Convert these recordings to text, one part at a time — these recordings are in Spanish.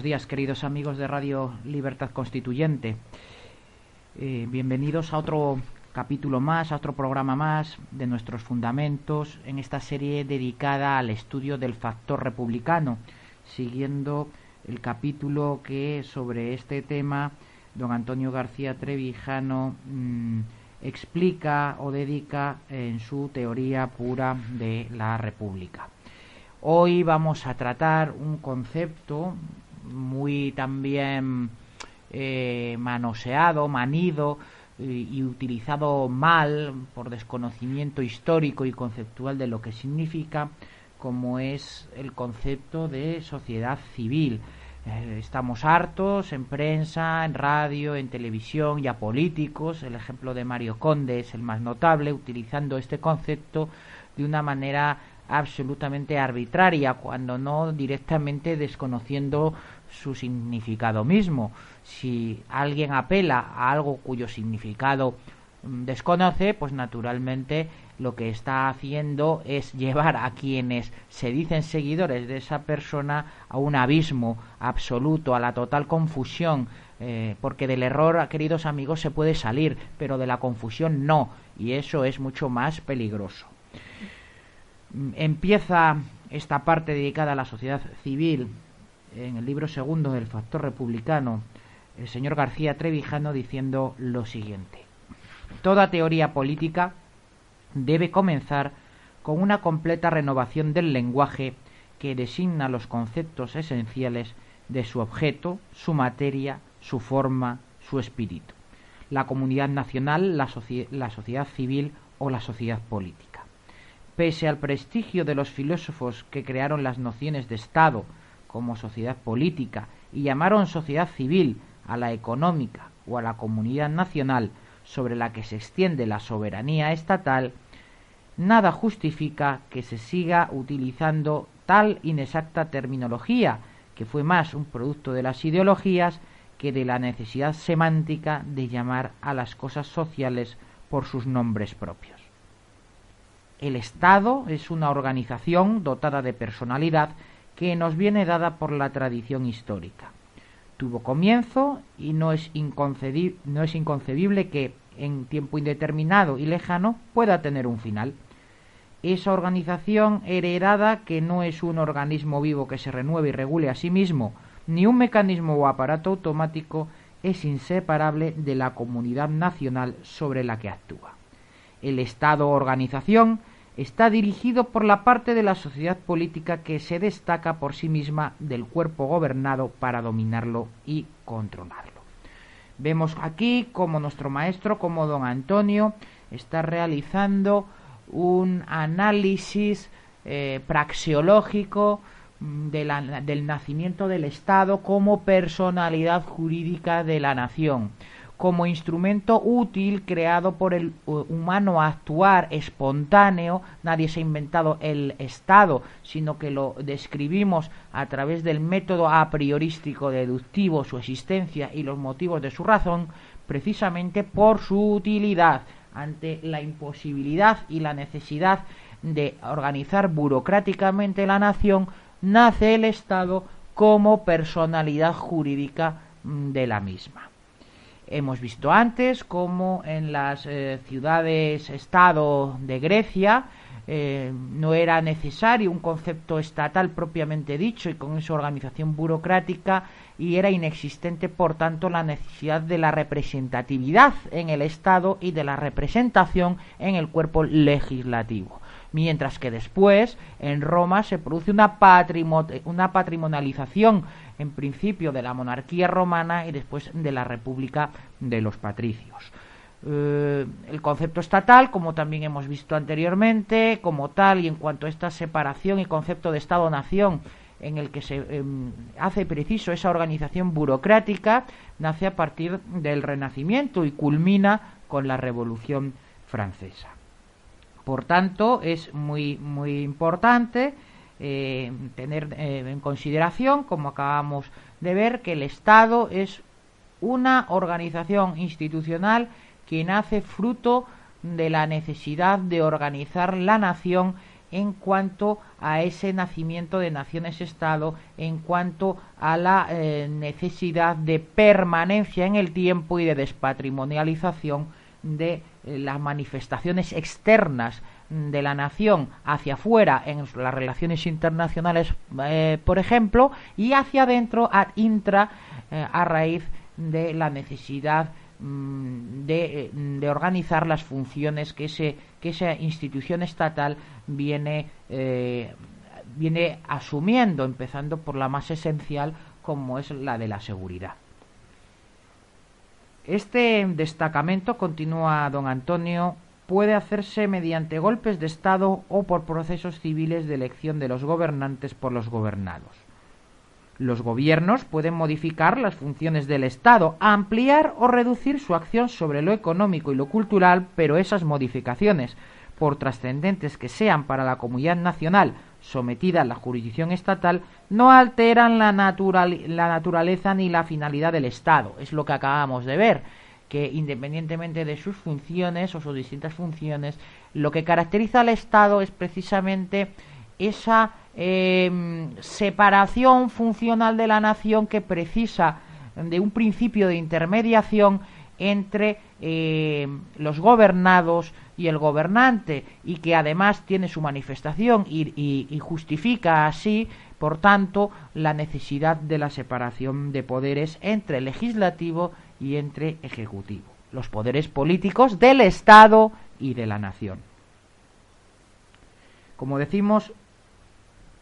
Buenos días, queridos amigos de Radio Libertad Constituyente. Eh, bienvenidos a otro capítulo más, a otro programa más de nuestros fundamentos en esta serie dedicada al estudio del factor republicano, siguiendo el capítulo que sobre este tema don Antonio García Trevijano mm, explica o dedica en su teoría pura de la República. Hoy vamos a tratar un concepto muy también eh, manoseado, manido, y utilizado mal por desconocimiento histórico y conceptual de lo que significa, como es el concepto de sociedad civil. Eh, estamos hartos en prensa, en radio, en televisión y a políticos. El ejemplo de Mario Conde es el más notable, utilizando este concepto de una manera absolutamente arbitraria, cuando no directamente desconociendo su significado mismo. Si alguien apela a algo cuyo significado mm, desconoce, pues naturalmente lo que está haciendo es llevar a quienes se dicen seguidores de esa persona a un abismo absoluto, a la total confusión, eh, porque del error, queridos amigos, se puede salir, pero de la confusión no, y eso es mucho más peligroso. Mm, empieza esta parte dedicada a la sociedad civil en el libro segundo del Factor Republicano, el señor García Trevijano diciendo lo siguiente. Toda teoría política debe comenzar con una completa renovación del lenguaje que designa los conceptos esenciales de su objeto, su materia, su forma, su espíritu, la comunidad nacional, la, la sociedad civil o la sociedad política. Pese al prestigio de los filósofos que crearon las nociones de Estado, como sociedad política y llamaron sociedad civil a la económica o a la comunidad nacional sobre la que se extiende la soberanía estatal, nada justifica que se siga utilizando tal inexacta terminología, que fue más un producto de las ideologías que de la necesidad semántica de llamar a las cosas sociales por sus nombres propios. El Estado es una organización dotada de personalidad que nos viene dada por la tradición histórica. Tuvo comienzo y no es, no es inconcebible que en tiempo indeterminado y lejano pueda tener un final. Esa organización heredada que no es un organismo vivo que se renueve y regule a sí mismo, ni un mecanismo o aparato automático, es inseparable de la comunidad nacional sobre la que actúa. El Estado organización está dirigido por la parte de la sociedad política que se destaca por sí misma del cuerpo gobernado para dominarlo y controlarlo. Vemos aquí como nuestro maestro, como don Antonio, está realizando un análisis eh, praxeológico mm, del nacimiento del Estado como personalidad jurídica de la nación como instrumento útil creado por el humano a actuar espontáneo, nadie se ha inventado el Estado, sino que lo describimos a través del método a priorístico deductivo, su existencia y los motivos de su razón, precisamente por su utilidad ante la imposibilidad y la necesidad de organizar burocráticamente la nación, nace el Estado como personalidad jurídica mm, de la misma. Hemos visto antes cómo en las eh, ciudades-estado de Grecia eh, no era necesario un concepto estatal propiamente dicho y con esa organización burocrática y era inexistente por tanto la necesidad de la representatividad en el Estado y de la representación en el cuerpo legislativo. Mientras que después en Roma se produce una, una patrimonialización en principio de la monarquía romana y después de la república de los patricios. Eh, el concepto estatal, como también hemos visto anteriormente, como tal y en cuanto a esta separación y concepto de Estado-nación en el que se em, hace preciso esa organización burocrática, nace a partir del Renacimiento y culmina con la Revolución Francesa. Por tanto, es muy, muy importante eh, tener eh, en consideración, como acabamos de ver, que el Estado es una organización institucional que nace fruto de la necesidad de organizar la nación en cuanto a ese nacimiento de naciones-estado, en cuanto a la eh, necesidad de permanencia en el tiempo y de despatrimonialización de eh, las manifestaciones externas de la nación hacia afuera en las relaciones internacionales, eh, por ejemplo, y hacia adentro, ad intra, a raíz de la necesidad Mm, de, organizar las funciones que, ese, que esa institución estatal viene, eh, viene asumiendo, empezando por la más esencial como es la de la seguridad. Este destacamento, continúa don Antonio, puede hacerse mediante golpes de Estado o por procesos civiles de elección de los gobernantes por los gobernados. Los gobiernos pueden modificar las funciones del Estado, ampliar o reducir su acción sobre lo económico y lo cultural, pero esas modificaciones, por trascendentes que sean para la comunidad nacional sometida a la jurisdicción estatal, no alteran la, la naturaleza ni la finalidad del Estado. Es lo que acabamos de ver que independientemente de sus funciones o sus distintas funciones, lo que caracteriza al Estado es precisamente esa Em, separación funcional de la nación que precisa de un principio de intermediación entre em, los gobernados y el gobernante y que además tiene su manifestación y, justifica así, por tanto, la necesidad de la separación de poderes entre legislativo y entre ejecutivo, los poderes políticos del Estado y de la nación. Como decimos,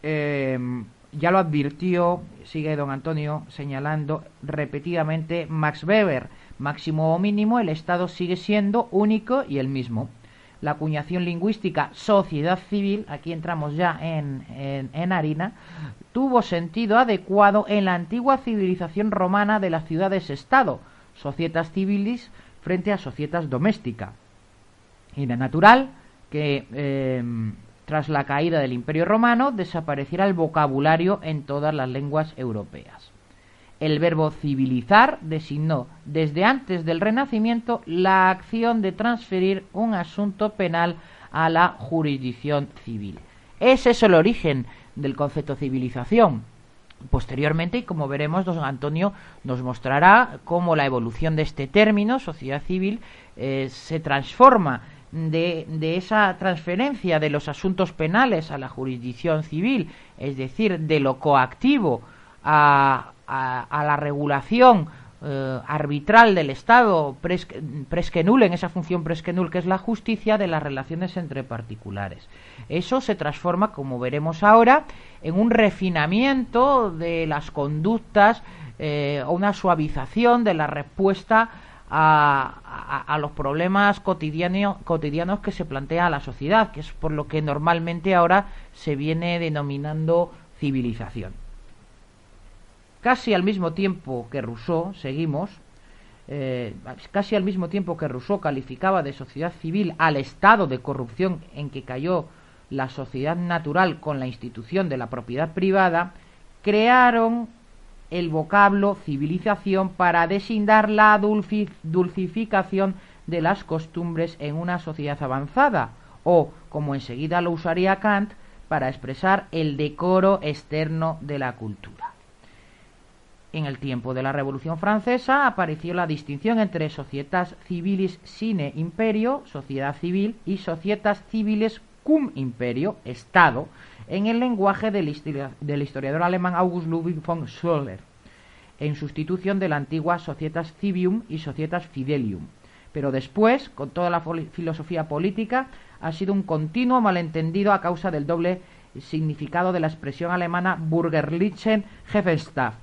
Em, ya lo advirtió, sigue don Antonio señalando repetidamente Max Weber, máximo o mínimo, el Estado sigue siendo único y el mismo. La acuñación lingüística sociedad civil, aquí entramos ya en, en harina, tuvo sentido adecuado en la antigua civilización romana de las ciudades-estado, societas civilis frente a societas doméstica. Y de natural que em, tras la caída del Imperio Romano desapareciera el vocabulario en todas las lenguas europeas. El verbo civilizar designó desde antes del Renacimiento la acción de transferir un asunto penal a la jurisdicción civil. Ese es el origen del concepto civilización. Posteriormente, y como veremos, don Antonio nos mostrará cómo la evolución de este término, sociedad civil, eh, se transforma de, de, esa transferencia de los asuntos penales a la jurisdicción civil, es decir, de lo coactivo a, a, la regulación eh, arbitral del Estado presquenul, en esa función presquenul que es la justicia de las relaciones entre particulares. Eso se transforma, como veremos ahora, en un refinamiento de las conductas eh, o una suavización de la respuesta a, los problemas cotidianos, cotidianos que se plantea a la sociedad, que es por lo que normalmente ahora se viene denominando civilización. Casi al mismo tiempo que Rousseau, seguimos, eh, casi al mismo tiempo que Rousseau calificaba de sociedad civil al estado de corrupción en que cayó la sociedad natural con la institución de la propiedad privada, crearon el vocablo civilización para designar la dulcificación de las costumbres en una sociedad avanzada, o, como enseguida lo usaría Kant, para expresar el decoro externo de la cultura. En el tiempo de la Revolución Francesa apareció la distinción entre societas civilis sine imperio, sociedad civil, y societas civiles cum imperio, Estado, en el lenguaje del, historiador alemán August Ludwig von Schöller, en sustitución de la antigua Societas Civium y Societas Fidelium. Pero después, con toda la filosofía política, ha sido un continuo malentendido a causa del doble significado de la expresión alemana Bürgerlichen Hefestaff,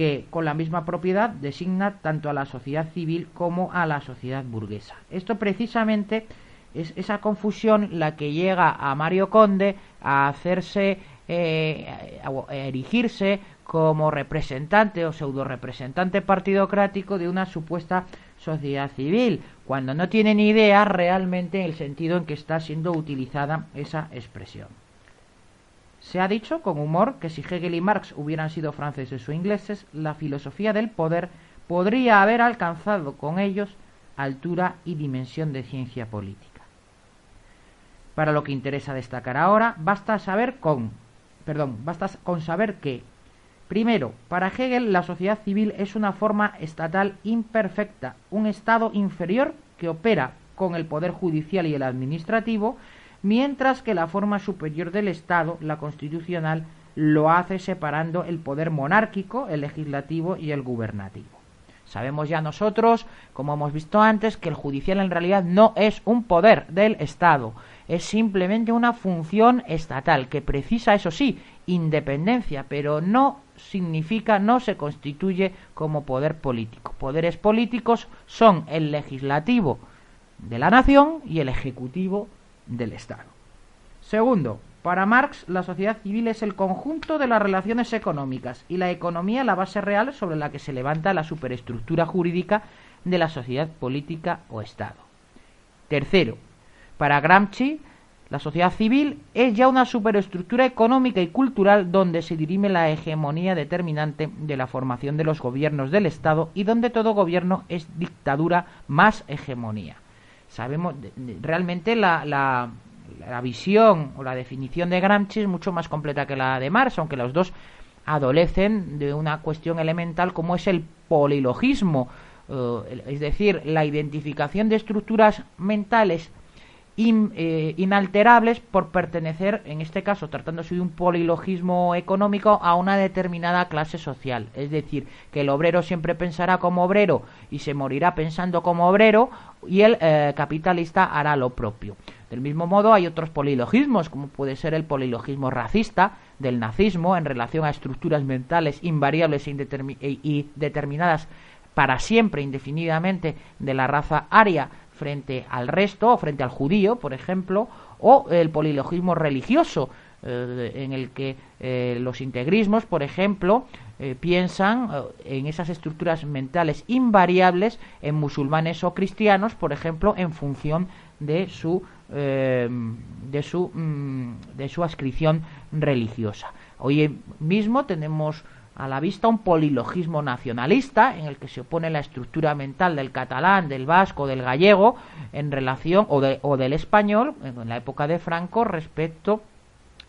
que con la misma propiedad designa tanto a la sociedad civil como a la sociedad burguesa. Esto precisamente es esa confusión la que llega a Mario Conde a hacerse, eh, erigirse como representante o pseudo representante partidocrático de una supuesta sociedad civil, cuando no tiene ni idea realmente el sentido en que está siendo utilizada esa expresión. Se ha dicho con humor que si Hegel y Marx hubieran sido franceses o ingleses, la filosofía del poder podría haber alcanzado con ellos altura y dimensión de ciencia política. Para lo que interesa destacar ahora, basta saber con, perdón, basta con saber que Primero, para Hegel la sociedad civil es una forma estatal imperfecta, un estado inferior que opera con el poder judicial y el administrativo, mientras que la forma superior del Estado, la constitucional, lo hace separando el poder monárquico, el legislativo y el gubernativo. Sabemos ya nosotros, como hemos visto antes, que el judicial en realidad no es un poder del Estado, es simplemente una función estatal que precisa, eso sí, independencia, pero no significa, no se constituye como poder político. Poderes políticos son el legislativo de la nación y el ejecutivo del Estado. Segundo, para Marx la sociedad civil es el conjunto de las relaciones económicas y la economía la base real sobre la que se levanta la superestructura jurídica de la sociedad política o Estado. Tercero, para Gramsci la sociedad civil es ya una superestructura económica y cultural donde se dirime la hegemonía determinante de la formación de los gobiernos del Estado y donde todo gobierno es dictadura más hegemonía. Sabemos, realmente la, la, visión o la definición de Gramsci es mucho más completa que la de Marx, aunque los dos adolecen de una cuestión elemental como es el polilogismo, eh, es decir, la identificación de estructuras mentales eh, inalterables por pertenecer, en este caso tratándose de un polilogismo económico, a una determinada clase social. Es decir, que el obrero siempre pensará como obrero y se morirá pensando como obrero y el eh, capitalista hará lo propio. Del mismo modo hay otros polilogismos, como puede ser el polilogismo racista del nazismo en relación a estructuras mentales invariables e e, y determinadas para siempre, indefinidamente, de la raza aria frente al resto, o frente al judío, por ejemplo, o el polilogismo religioso, eh, en el que eh, los integrismos, por ejemplo, eh, piensan en esas estructuras mentales invariables en musulmanes o cristianos, por ejemplo, en función de su de su mm, de su ascripción religiosa. Hoy mismo tenemos a la vista un polilogismo nacionalista en el que se opone la estructura mental del catalán, del vasco, del gallego en relación o, o del español en la época de Franco respecto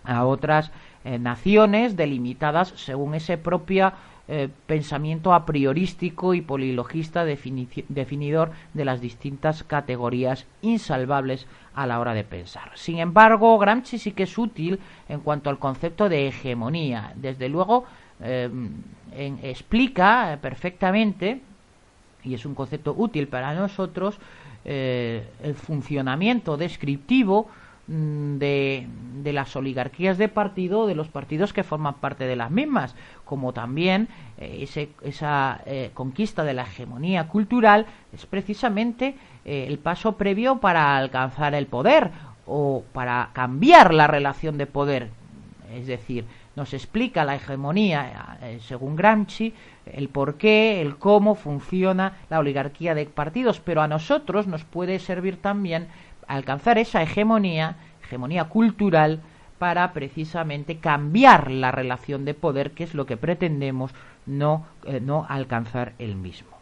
a otras eh, naciones delimitadas según ese propio eh, pensamiento a priorístico y polilogista definidor de las distintas categorías insalvables a la hora de pensar. Sin embargo, Gramsci sí que es útil en cuanto al concepto de hegemonía. Desde luego, Em, explica perfectamente, y es un concepto útil para nosotros, eh, el funcionamiento descriptivo mm, de, de, las oligarquías de partido, de los partidos que forman parte de las mismas, como también eh, ese, esa eh, conquista de la hegemonía cultural es precisamente el paso previo para alcanzar el poder o para cambiar la relación de poder. Es decir, nos explica la hegemonía, eh, según Gramsci, el por qué, el cómo funciona la oligarquía de partidos, pero a nosotros nos puede servir también alcanzar esa hegemonía, hegemonía cultural, para precisamente cambiar la relación de poder, que es lo que pretendemos no, eh, no alcanzar el mismo.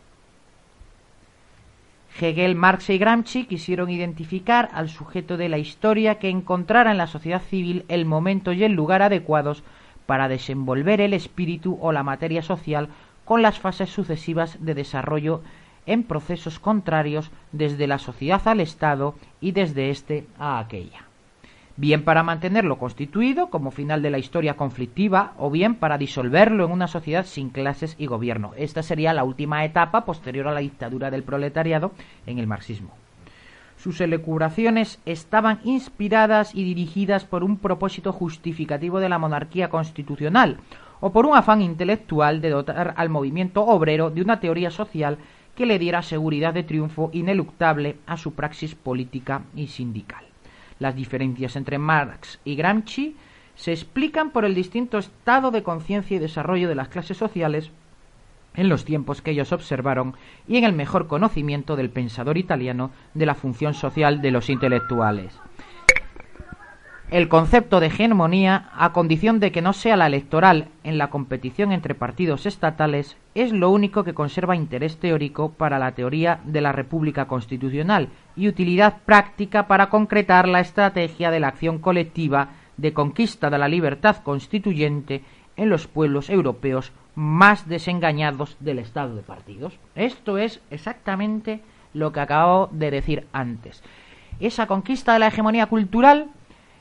Hegel, Marx y Gramsci quisieron identificar al sujeto de la historia que encontrara en la sociedad civil el momento y el lugar adecuados para desenvolver el espíritu o la materia social con las fases sucesivas de desarrollo en procesos contrarios desde la sociedad al Estado y desde éste a aquella. Bien para mantenerlo constituido como final de la historia conflictiva o bien para disolverlo en una sociedad sin clases y gobierno. Esta sería la última etapa posterior a la dictadura del proletariado en el marxismo. Sus elucubraciones estaban inspiradas y dirigidas por un propósito justificativo de la monarquía constitucional, o por un afán intelectual de dotar al movimiento obrero de una teoría social que le diera seguridad de triunfo ineluctable a su praxis política y sindical. Las diferencias entre Marx y Gramsci se explican por el distinto estado de conciencia y desarrollo de las clases sociales en los tiempos que ellos observaron y en el mejor conocimiento del pensador italiano de la función social de los intelectuales el concepto de hegemonía, a condición de que no sea la electoral en la competición entre partidos estatales, es lo único que conserva interés teórico para la teoría de la República Constitucional y utilidad práctica para concretar la estrategia de la acción colectiva de conquista de la libertad constituyente en los pueblos europeos más desengañados del Estado de partidos. Esto es exactamente lo que acabo de decir antes. Esa conquista de la hegemonía cultural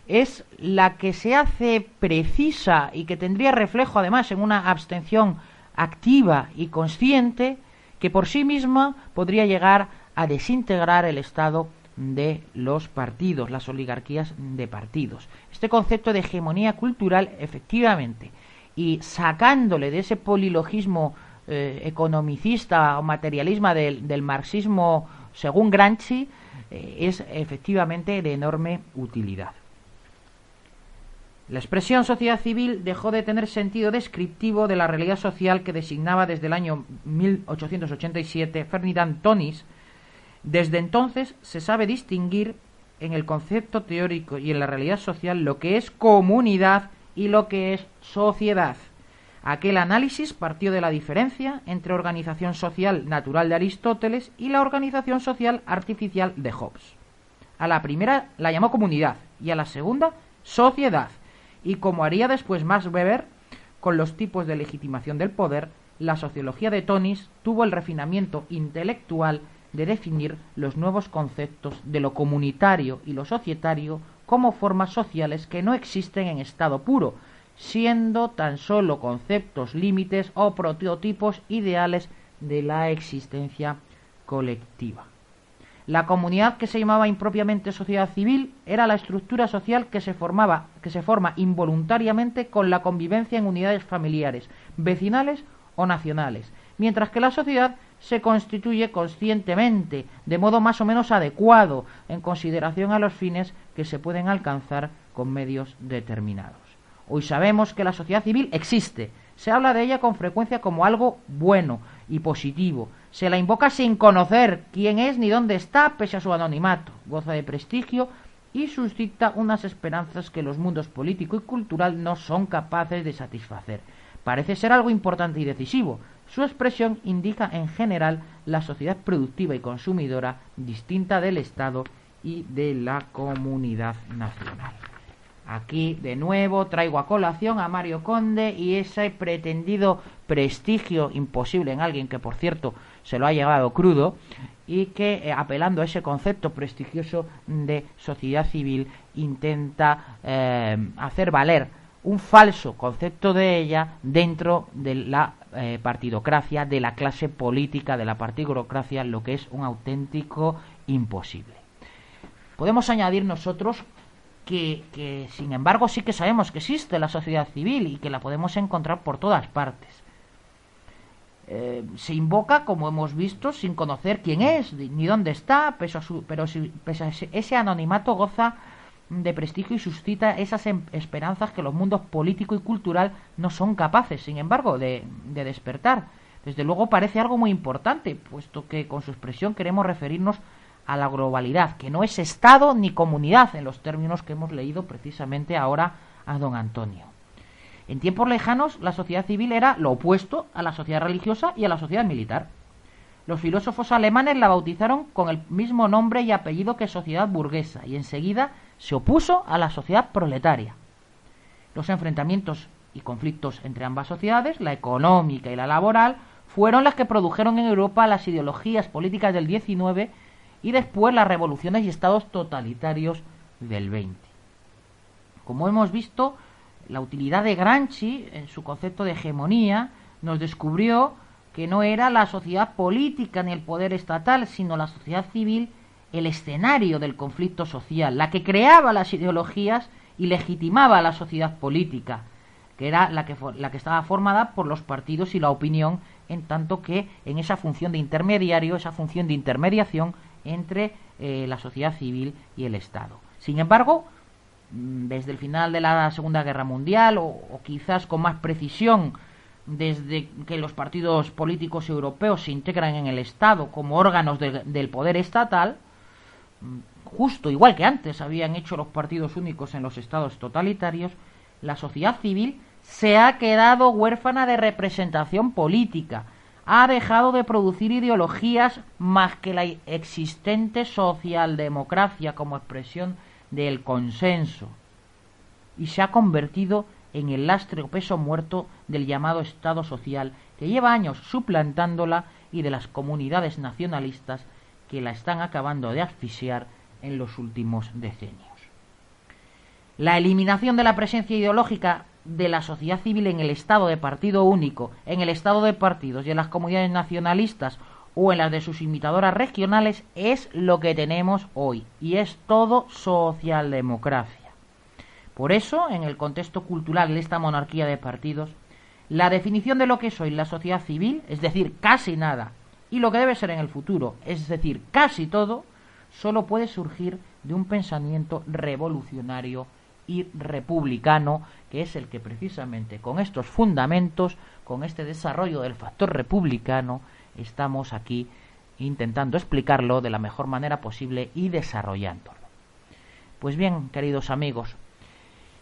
es la que se hace precisa y que tendría reflejo además en una abstención activa y consciente que por sí misma podría llegar a desintegrar el Estado de los partidos, las oligarquías de partidos. Este concepto de hegemonía cultural, efectivamente, y sacándole de ese polilogismo eh, economicista o materialismo del, marxismo según Gramsci, eh, es efectivamente de enorme utilidad. La expresión sociedad civil dejó de tener sentido descriptivo de la realidad social que designaba desde el año 1887 Ferdinand Tonis. Desde entonces se sabe distinguir en el concepto teórico y en la realidad social lo que es comunidad y lo que es sociedad. Aquel análisis partió de la diferencia entre organización social natural de Aristóteles y la organización social artificial de Hobbes. A la primera la llamó comunidad y a la segunda sociedad y como haría después Max Weber con los tipos de legitimación del poder, la sociología de Tonis tuvo el refinamiento intelectual de definir los nuevos conceptos de lo comunitario y lo societario como formas sociales que no existen en estado puro, siendo tan solo conceptos límites o prototipos ideales de la existencia colectiva. La comunidad que se llamaba impropiamente sociedad civil era la estructura social que se formaba, que se forma involuntariamente con la convivencia en unidades familiares, vecinales o nacionales, mientras que la sociedad se constituye conscientemente, de modo más o menos adecuado, en consideración a los fines que se pueden alcanzar con medios determinados. Hoy sabemos que la sociedad civil existe, se habla de ella con frecuencia como algo bueno y positivo, se la invoca sin conocer quién es ni dónde está, pese a su anonimato. Goza de prestigio y suscita unas esperanzas que los mundos político y cultural no son capaces de satisfacer. Parece ser algo importante y decisivo. Su expresión indica en general la sociedad productiva y consumidora distinta del Estado y de la comunidad nacional. Aquí de nuevo traigo a colación a Mario Conde y ese pretendido prestigio imposible en alguien que por cierto se lo ha llevado crudo y que eh, apelando a ese concepto prestigioso de sociedad civil intenta eh, hacer valer un falso concepto de ella dentro de la eh, partidocracia, de la clase política, de la partidocracia, lo que es un auténtico imposible. Podemos añadir nosotros que, sin embargo sí que sabemos que existe la sociedad civil y que la podemos encontrar por todas partes. Eh, se invoca, como hemos visto, sin conocer quién es ni dónde está, pero si, ese, anonimato goza de prestigio y suscita esas em, esperanzas que los mundos político y cultural no son capaces, sin embargo, de, de despertar. Desde luego parece algo muy importante, puesto que con su expresión queremos referirnos a la globalidad, que no es Estado ni comunidad en los términos que hemos leído precisamente ahora a don Antonio. En tiempos lejanos, la sociedad civil era lo opuesto a la sociedad religiosa y a la sociedad militar. Los filósofos alemanes la bautizaron con el mismo nombre y apellido que sociedad burguesa y enseguida se opuso a la sociedad proletaria. Los enfrentamientos y conflictos entre ambas sociedades, la económica y la laboral, fueron las que produjeron en Europa las ideologías políticas del XIX y después las revoluciones y estados totalitarios del 20. Como hemos visto, la utilidad de Gramsci en su concepto de hegemonía nos descubrió que no era la sociedad política ni el poder estatal, sino la sociedad civil el escenario del conflicto social, la que creaba las ideologías y legitimaba la sociedad política, que era la que, la que estaba formada por los partidos y la opinión, en tanto que en esa función de intermediario, esa función de intermediación entre eh, la sociedad civil y el Estado. Sin embargo, mm, desde el final de la Segunda Guerra Mundial, o, quizás con más precisión, desde que los partidos políticos europeos se integran en el Estado como órganos del poder estatal, mm, justo igual que antes habían hecho los partidos únicos en los estados totalitarios, la sociedad civil se ha quedado huérfana de representación política, ha dejado de producir ideologías más que la existente socialdemocracia como expresión del consenso y se ha convertido en el lastre o peso muerto del llamado Estado social que lleva años suplantándola y de las comunidades nacionalistas que la están acabando de asfixiar en los últimos decenios. La eliminación de la presencia ideológica de la sociedad civil en el estado de partido único, en el estado de partidos y en las comunidades nacionalistas o en las de sus imitadoras regionales es lo que tenemos hoy y es todo socialdemocracia. Por eso, en el contexto cultural de esta monarquía de partidos, la definición de lo que es hoy la sociedad civil, es decir, casi nada, y lo que debe ser en el futuro, es decir, casi todo, solo puede surgir de un pensamiento revolucionario y republicano, que es el que precisamente con estos fundamentos, con este desarrollo del factor republicano, estamos aquí intentando explicarlo de la mejor manera posible y desarrollándolo. Pues bien, queridos amigos,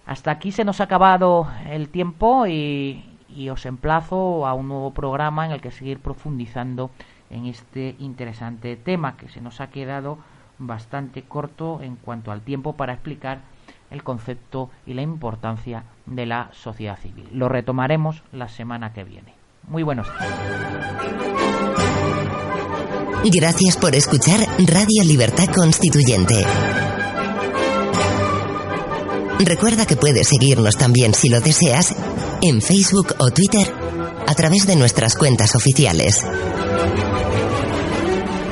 hasta aquí se nos ha acabado el tiempo y, y os emplazo a un nuevo programa en el que seguir profundizando en este interesante tema que se nos ha quedado bastante corto en cuanto al tiempo para explicar el concepto y la importancia de la sociedad civil. Lo retomaremos la semana que viene. Muy buenos días. Gracias por escuchar Radio Libertad Constituyente. Recuerda que puedes seguirnos también si lo deseas en Facebook o Twitter a través de nuestras cuentas oficiales.